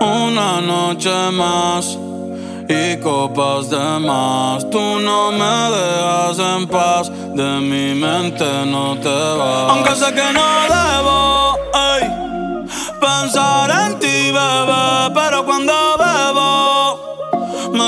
Una noche más y copas de más. Tú no me dejas en paz, de mi mente no te vas. Aunque sé que no debo pensar en ti, bebé, pero cuando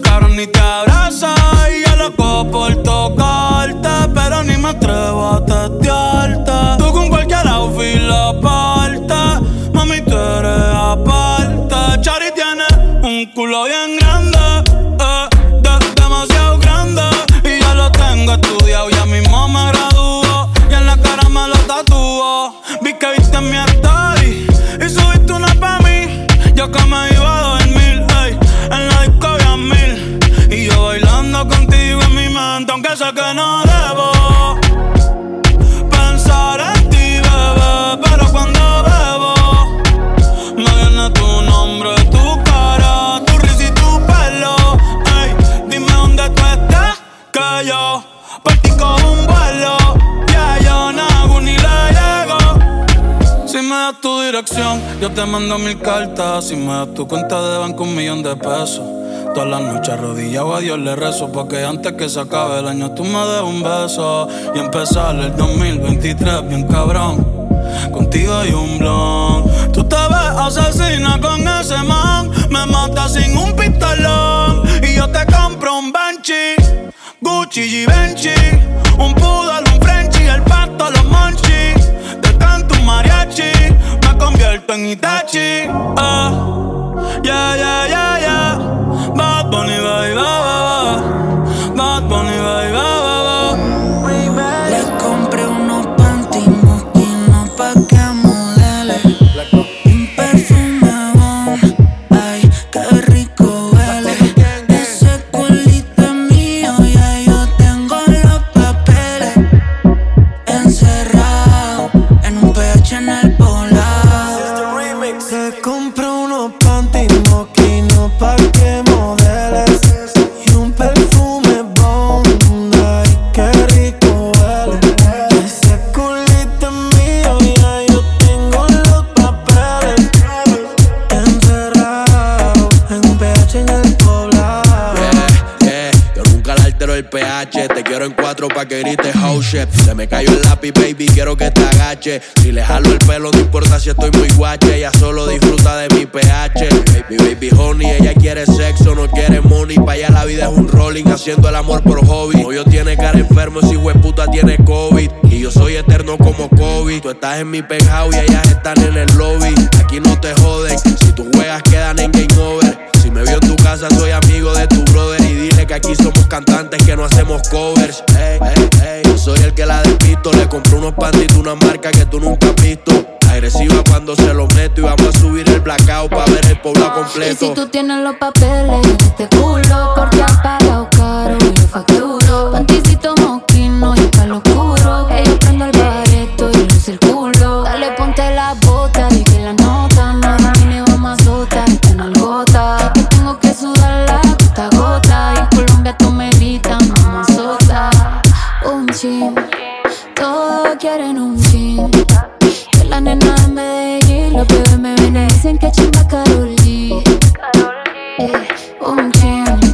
cabrón ni te abraza. Y yo loco por tocarte, pero ni me atrevo a testearte. Tú con cualquier outfit la parte, mami, tú eres aparte. Chari tiene un culo bien grande, eh, de- demasiado grande. Y ya lo tengo estudiado, ya mismo me gradúo. Y en la cara me lo tatúo. Vi que viste mi story yo te mando mil cartas. Si me das tu cuenta de banco, un millón de pesos. Todas las noches arrodillado a Dios le rezo Porque antes que se acabe el año tú me des un beso Y empezar el 2023 bien cabrón Contigo hay un blon Tú te ves asesina con ese man Me mata sin un pistolón Y yo te compro un Banshee Gucci Givenchy Un poodle, un Frenchie El pasto, los monchis Te canto un mariachi convierto en Itachi Ah, yeah, yeah, yeah, yeah Bad Bunny, bye, bye, Le compré unos panty moquinos pa' que modeles Y un perfume bomb, ay, qué rico huele. Ese culito mío, ya yo tengo los papeles. Encerrado en un PH en el poblado. Yeah, yo nunca le altero el pH. Te quiero en cuatro pa' que grites house shit. Se me cayó el lápiz, baby, quiero que te agache. Si le jalo el pelo, no importa si estoy muy guache. Ella solo disfruta de mi pH. Mi baby honey, ella quiere sexo, no quiere money. Pa' allá la vida es un rolling, haciendo el amor por hobby. Novio tiene cara enfermo, ese puta tiene COVID. Y yo soy eterno como COVID. Tú estás en mi penthouse y ellas están en el lobby. Aquí no te joden, si tus juegas quedan en game over. Si me vio en tu casa, soy amigo de tu brother. Y dile que aquí somos cantantes que no hacemos covers. Ey, ey, ey. Soy el que la despisto. Le compré unos pantitos, una marca que tú nunca has visto. Agresiva cuando se lo meto. Y vamos a subir el blackout para ver el pueblo Y completo. si tú tienes los papeles este culo Porque has pagado caro y yo facturo Panticito mosquino Eh, un chin,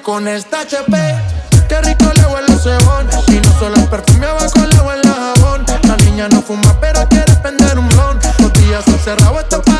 con esta HP. Qué rico le huele el cebón. Y no solo el perfume abajo le huele el jabón. La niña no fuma, pero quiere prender un blon. Los días encerrados, está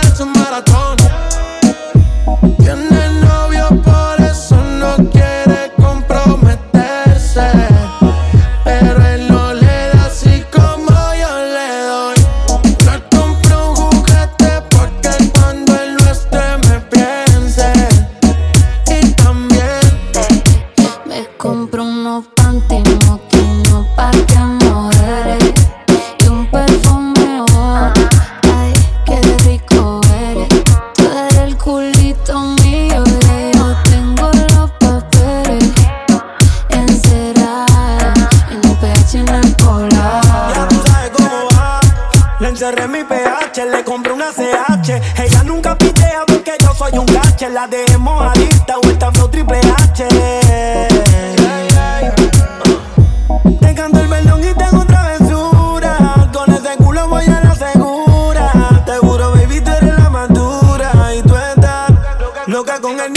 le compré una CH. Ella nunca pitea porque yo soy un cache. La dejemos adicta o esta flow triple H. Te canto el perdón y tengo travesura. Con ese culo voy a la segura. Te juro, baby, tú eres la madura. Y tú estás loca con el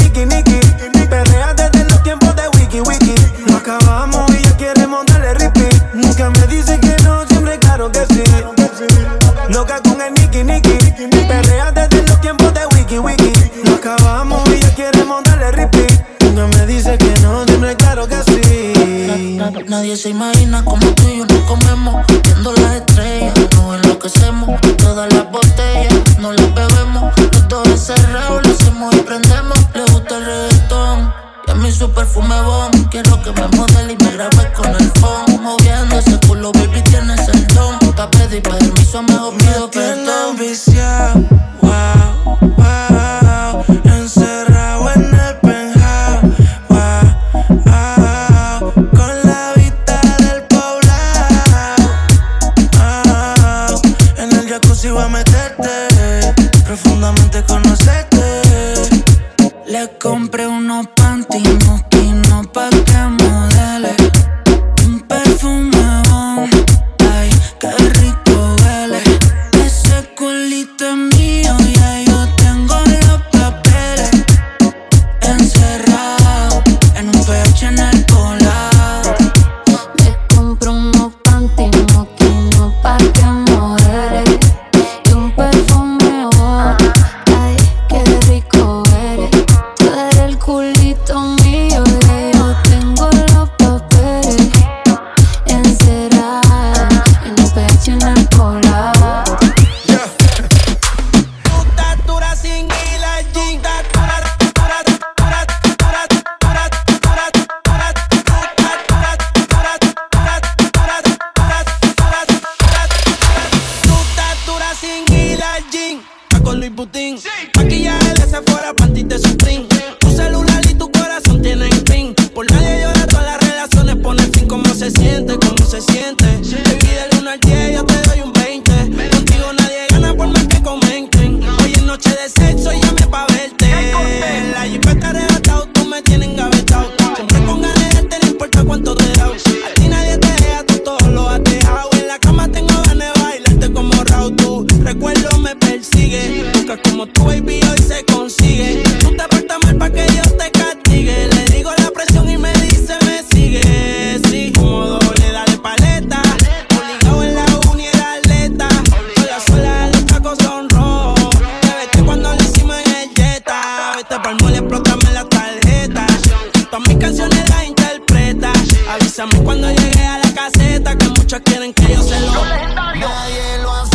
Nadie se imagina como tú y yo nos comemos. Viendo las estrellas, nos enloquecemos. Todas las botellas, no las bebemos. Los dos encerrados, lo hacemos y prendemos. Le gusta el reggaetón. Y a mí su perfume bomb. Quiero que me modele y me grabe con el phone. Moviendo ese culo, baby, tienes el don. Pa' pedir permiso, mejor pido perdón. canciones las interpreta. Avísame cuando llegue a la caseta que muchos quieren que yo se lo. Nadie lo hace.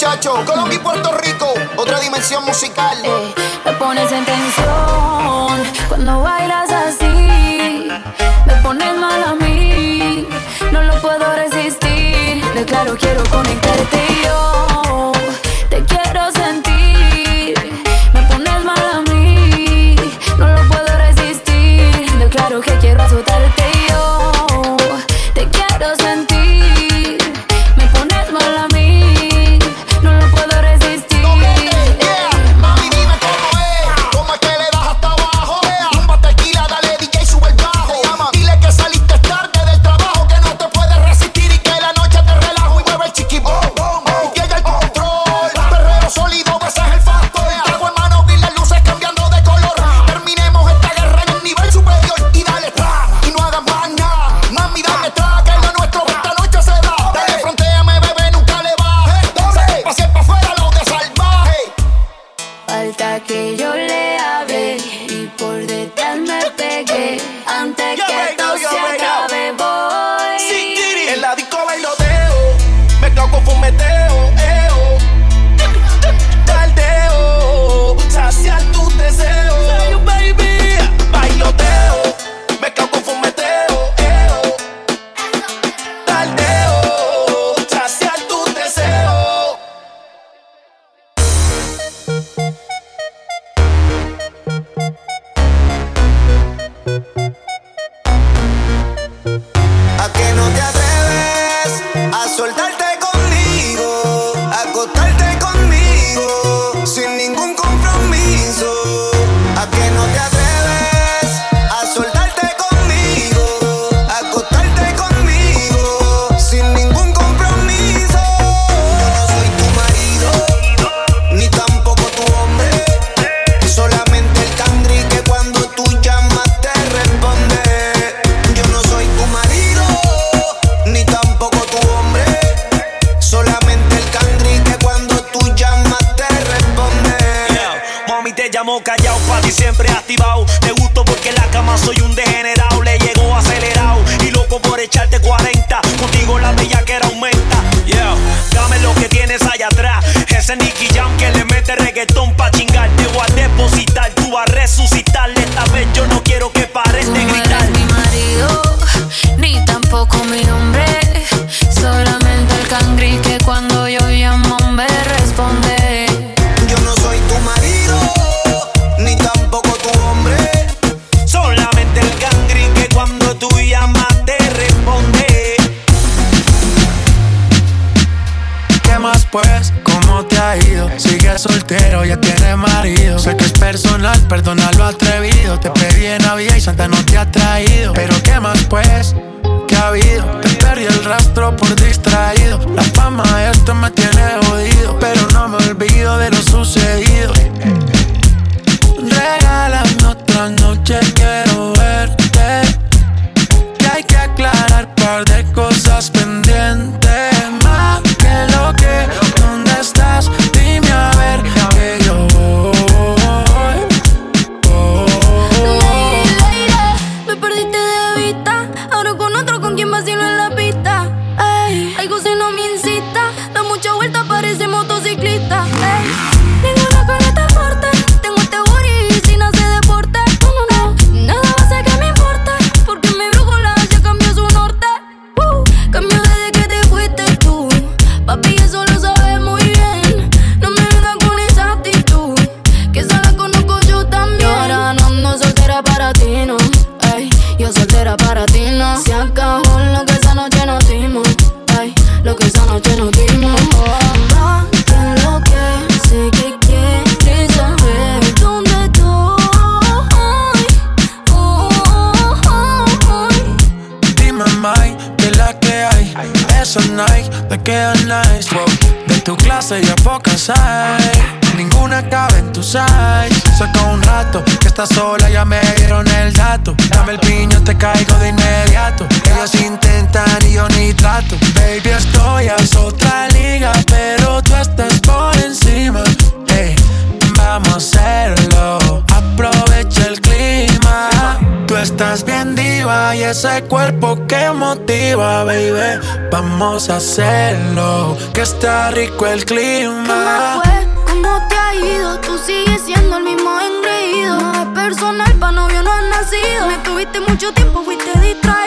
muchachos. Colombia y Puerto Rico, otra dimensión musical. Eh, me pones en tensión cuando bailas así. Me pones mal a mí, no lo puedo resistir. Declaro, quiero conectarte. Te pedí en Navidad y Santa no te ha traído. Pero qué más pues, que ha habido. Te perdí el rastro por distraído. La fama de esto me tiene jodido. Pero no me olvido de lo sucedido. Regálame otra noche Ninguna cabe en tu size. Saca un rato que estás sola, ya me dieron el dato. Dame el piño, te caigo de inmediato. Ellos intentan y yo ni trato. Baby, estoy a y ese cuerpo que motiva, baby. Vamos a hacerlo, que está rico el clima. ¿Qué más ¿Cómo te ha ido? Tú sigues siendo el mismo engreído. No es personal, pa' novio no has nacido. Me tuviste mucho tiempo, fuiste distraído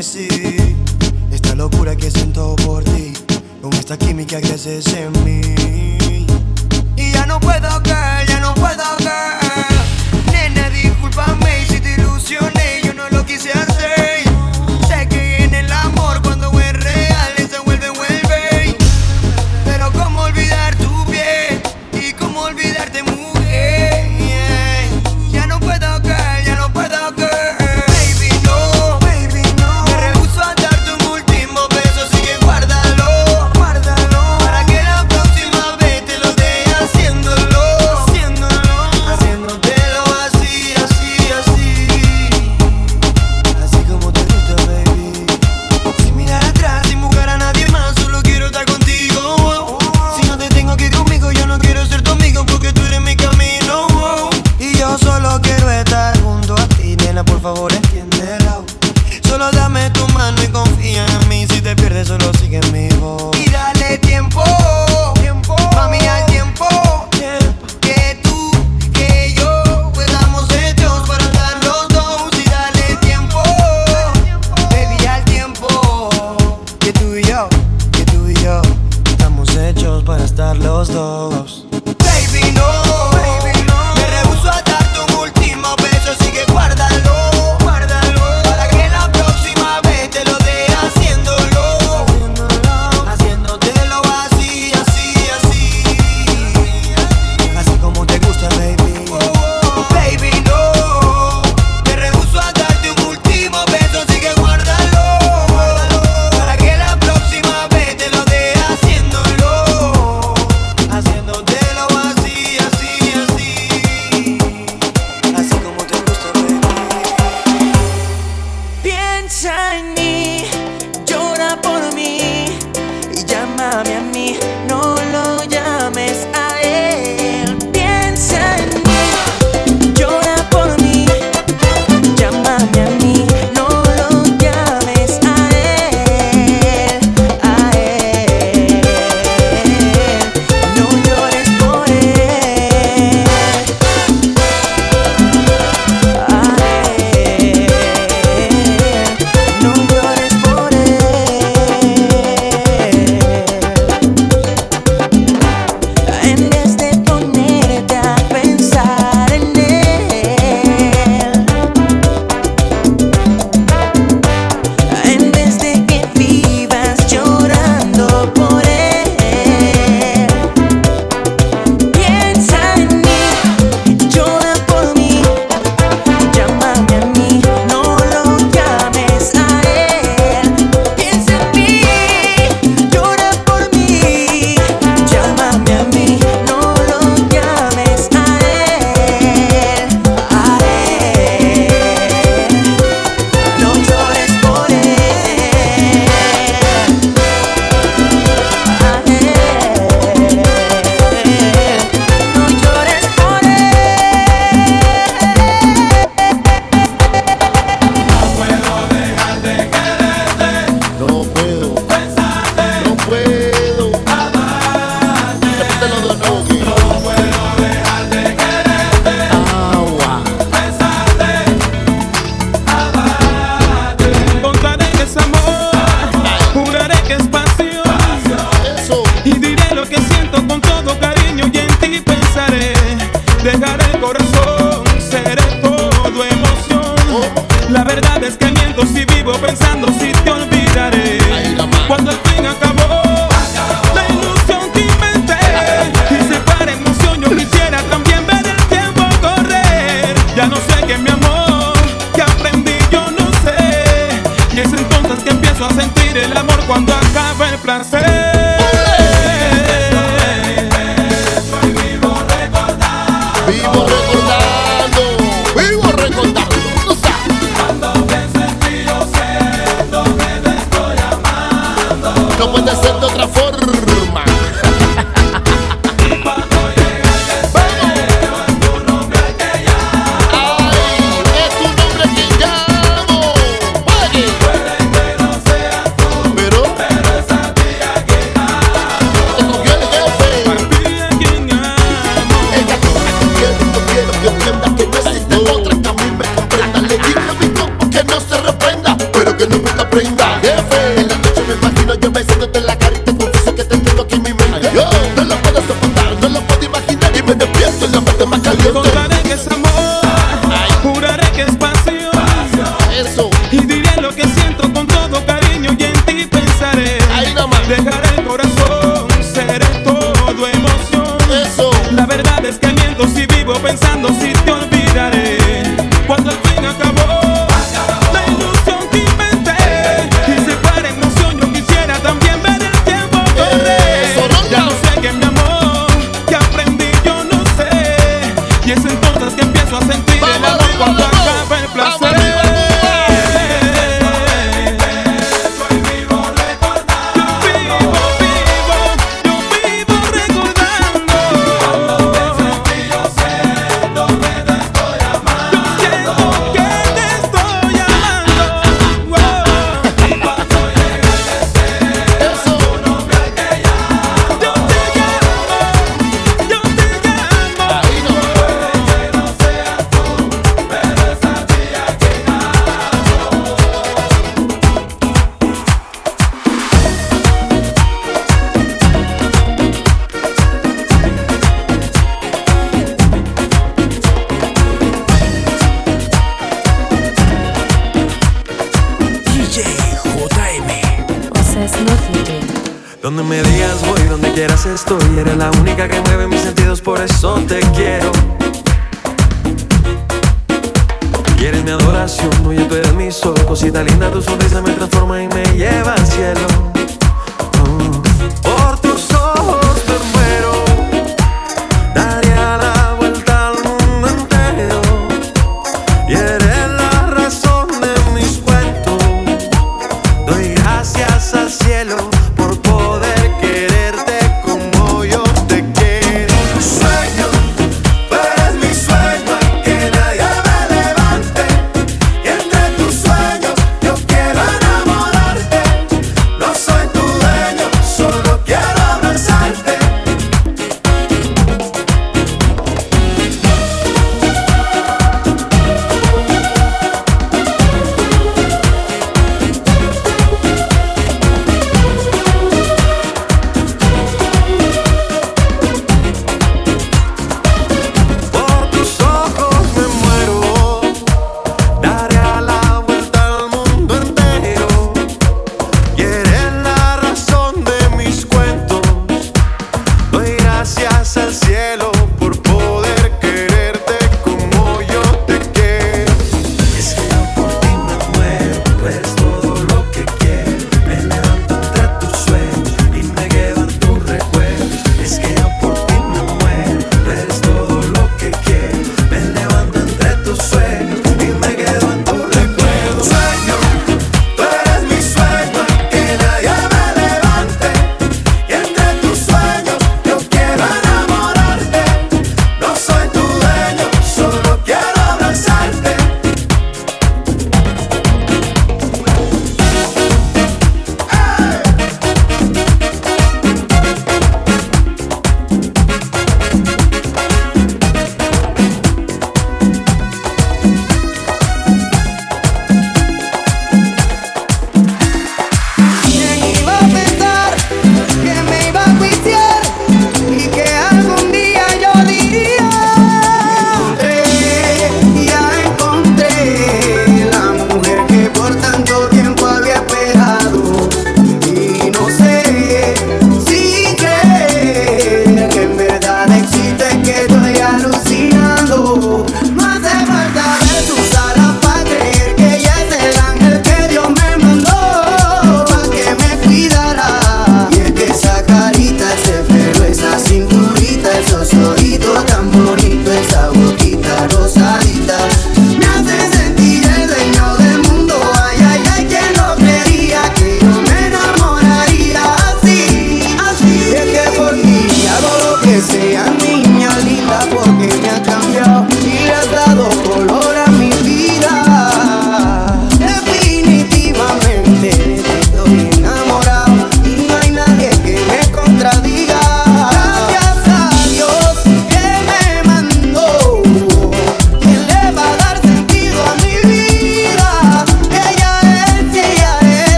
Esta locura que siento por ti, con esta química que haces en mí. Y ya no puedo caer. estoy. Eres la única que mueve mis sentidos, por eso te quiero. Quieres mi adoración, oye, tú eres mi sol. Cosita linda, tu sonrisa me transforma y me lleva al cielo.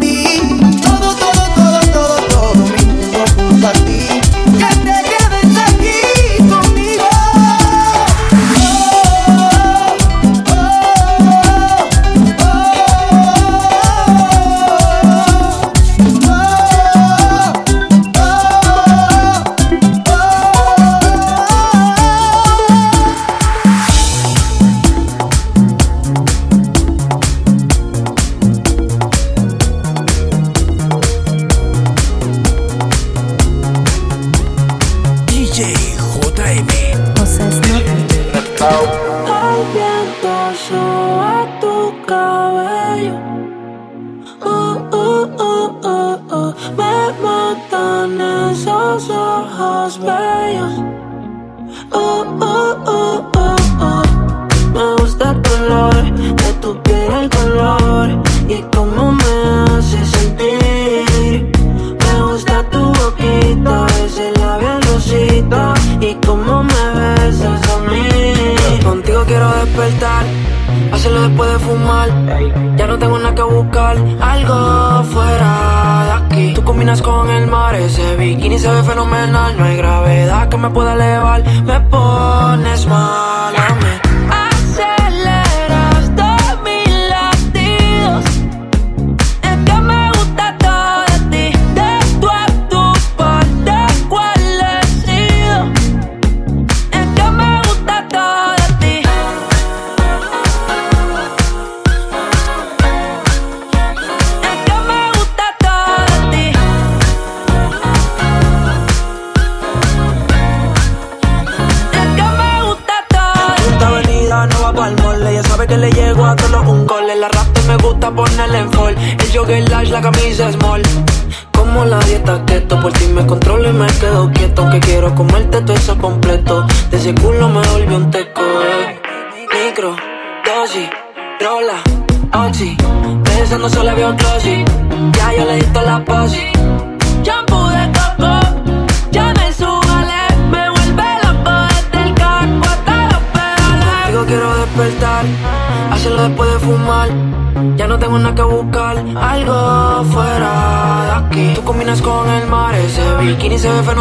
ti.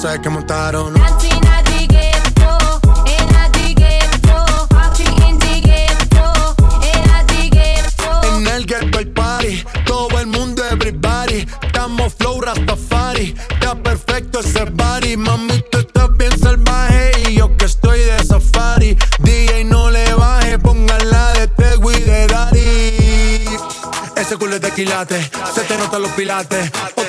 sé que montaron. En el ghetto party, todo el mundo everybody. Estamos flow rastafari, está perfecto ese body. Mami, tú estás bien salvaje y yo que estoy de safari. DJ no le baje, pónganla de Tegu y de Dari. Ese culo es de quilate, se te notan los pilates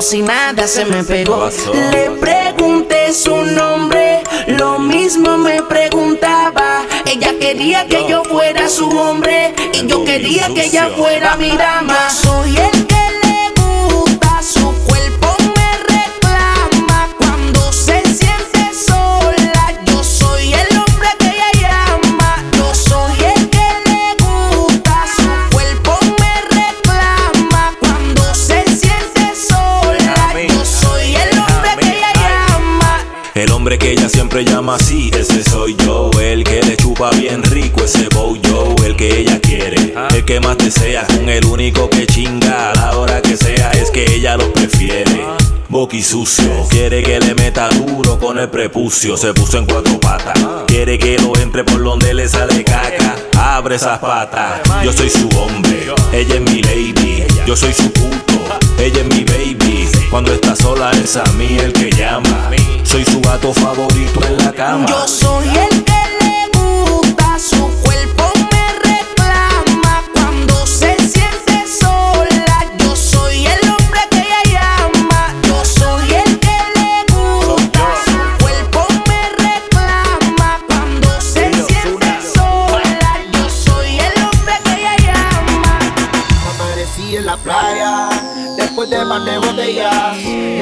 Si nada se me pegó. Le pregunté su nombre, lo mismo me preguntaba. Ella quería que yo fuera su hombre. Y yo quería que ella fuera mi dama. Soy el siempre llama así, ese soy yo. El que le chupa bien rico ese bow yo. El que ella quiere, el que más desea. Con el único que chinga a la hora que sea. Es que ella lo prefiere. Boqui sucio, quiere que le meta duro con el prepucio. Se puso en cuatro patas, quiere que lo entre por donde le sale caca. Abre esas patas, yo soy su hombre, ella es mi lady. Yo soy su puto, ella es mi baby. Cuando está sola es a mí el que llama. Soy su gato favorito en la cama. Yo soy el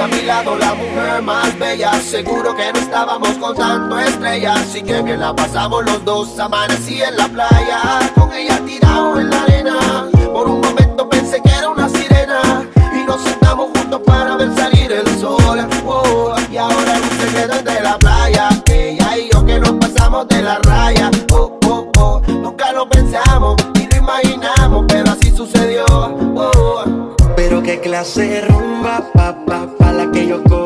a mi lado la mujer más bella. Seguro que no estábamos contando estrellas. Así que bien la pasamos los dos. Amanecí en la playa, con ella tirado en la arena. Por un momento pensé que era una sirena. Y nos sentamos juntos para ver salir el sol. Oh, y ahora un secreto entre la playa. Ella y yo que nos pasamos de la raya. Oh, oh, oh, nunca lo pensamos ni lo imaginamos, pero así sucedió. Oh. Pero qué clase de rumba, pa, yo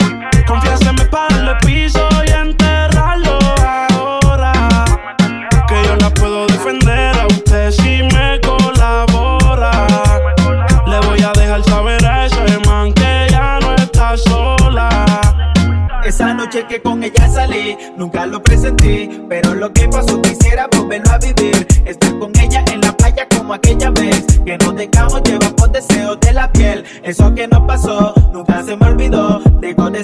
Confiéseme para darle piso y enterrarlo ahora. Que yo la puedo defender a usted si me colabora. Le voy a dejar saber a ese man que ya no está sola. Esa noche que con ella salí, nunca lo presentí. Pero lo que pasó quisiera volverlo a vivir. Estar con ella en la playa como aquella vez. Que nos dejamos llevar por deseos de la piel. Eso que nos pasó, nunca se me olvidó.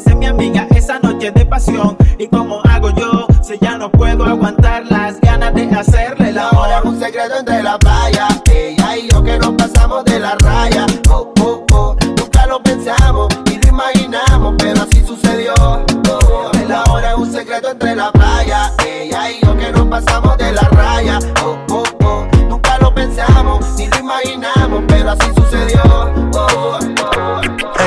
Mi amiga esa noche de pasión. Y como hago yo, si ya no puedo aguantar las ganas de hacerle la Ahora es un secreto entre la playa. Ella y yo que nos pasamos de la raya. Oh, oh, oh, nunca lo pensamos ni lo imaginamos, pero así sucedió. Oh, el ahora es un secreto entre la playa. Ella y yo que nos pasamos de la raya. Oh, oh, oh, nunca lo pensamos ni lo imaginamos, pero así sucedió.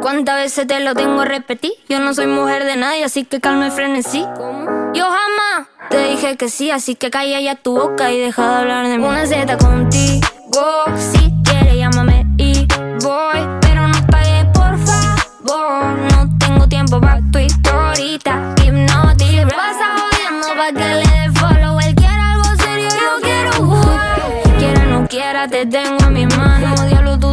¿cuántas veces te lo tengo a repetir? Yo no soy mujer de nadie, así que calma y frenesí. Yo jamás te dije que sí, así que calla ya tu boca y deja de hablar de mí. Una Z contigo, si quieres llámame y voy, pero no pagues por favor. No tengo tiempo para tu historita, hipnotic. Pasa jodiendo pa' que le dé follow. Él quiere algo serio, yo quiero jugar. Quiera no quiera, te tengo en mis manos.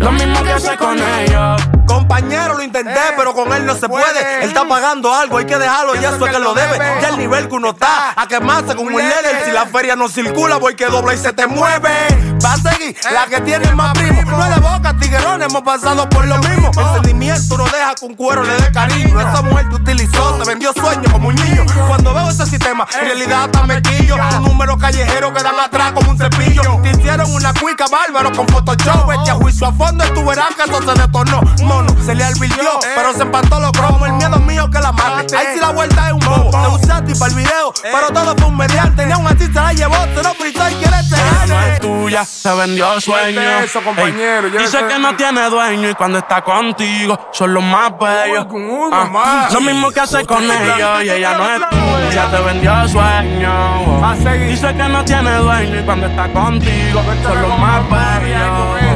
Lo mismo que hace con ellos. Compañero, lo intenté, pero con él no se puede. Él está pagando algo, hay que dejarlo, ya eso es que lo debe. Ya el nivel que uno está, a quemarse como un líder. Si la feria no circula, voy que dobla y se te mueve. Va a seguir la que tiene más primo. No es de boca, tiguerón, hemos pasado por lo mismo. El sentimiento no deja que un cuero le dé cariño. Esa mujer te utilizó, te vendió sueños como un niño. Cuando veo ese sistema, en realidad está mequillo. Un número callejero que dan atrás como un cepillo. Te hicieron una cuica bárbaro con Photoshop. Echa juicio a tú verás que eso se detornó. Mono, se le alvirtió, pero se empató los cromos. El miedo mío que la mate. Ahí sí la vuelta es un bobo. Te usaste para el video, pero todo fue un mediante. Ni aún así se la llevó, se lo fritó y quiere gane. es tuya, se vendió sueño. eso, compañero, Ey, dice que no tiene dueño y cuando está contigo son los más bellos. Ah. Lo mismo que hace con ellos y ella no es tuya, te vendió sueño. wow. Dice que no tiene dueño y cuando está contigo son los más bellos.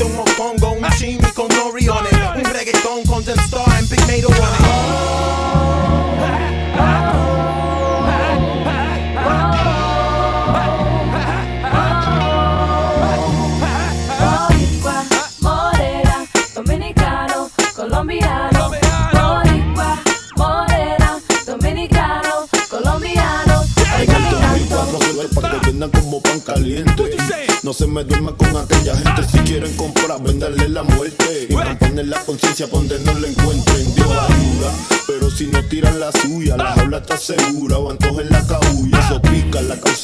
On it.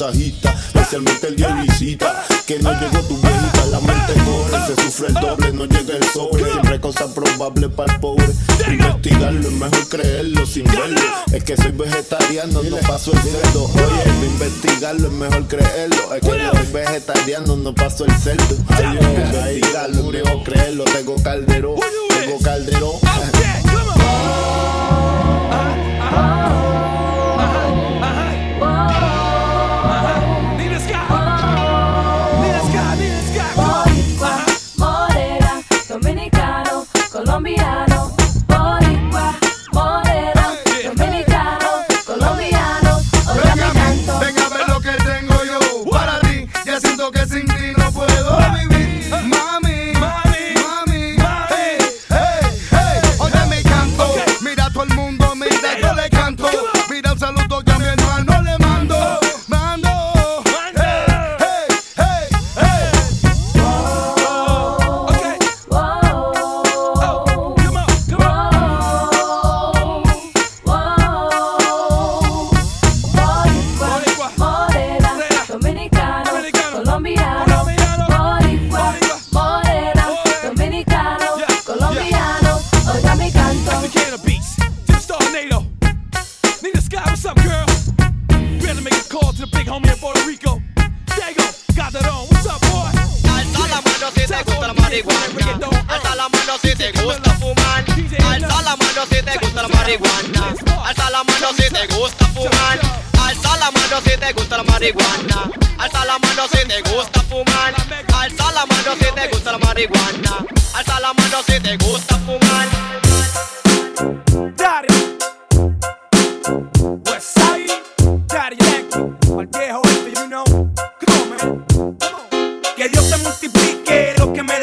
Especialmente el día de visita. Que no llegó tu viejita. La mente corre. Se sufre el doble. No llega el sobre. Siempre hay cosas probables para el pobre. Investigarlo es mejor creerlo sin verlo. Es que soy vegetariano, no paso el cerdo. Oye, investigarlo es mejor creerlo. Es que soy vegetariano, no paso el cerdo. Ay, investigarlo es mejor creerlo. Tengo caldero, tengo caldero.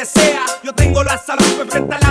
sea. Yo tengo la salud, me enfrenta la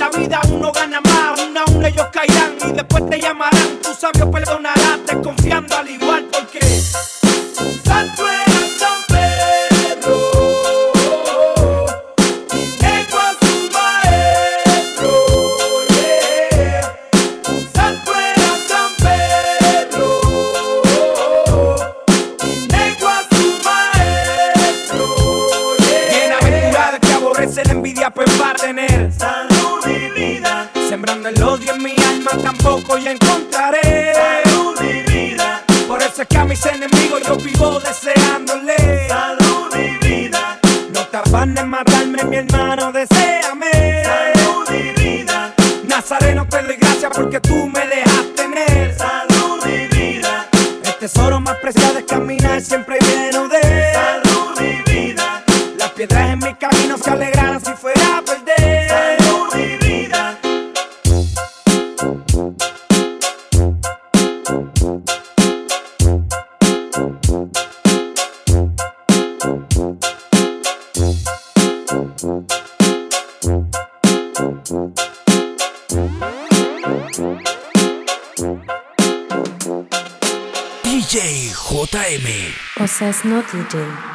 la vida uno gana más, una a una ellos caerán y después te llamarán, tus sabios perdonarán. Princess Notley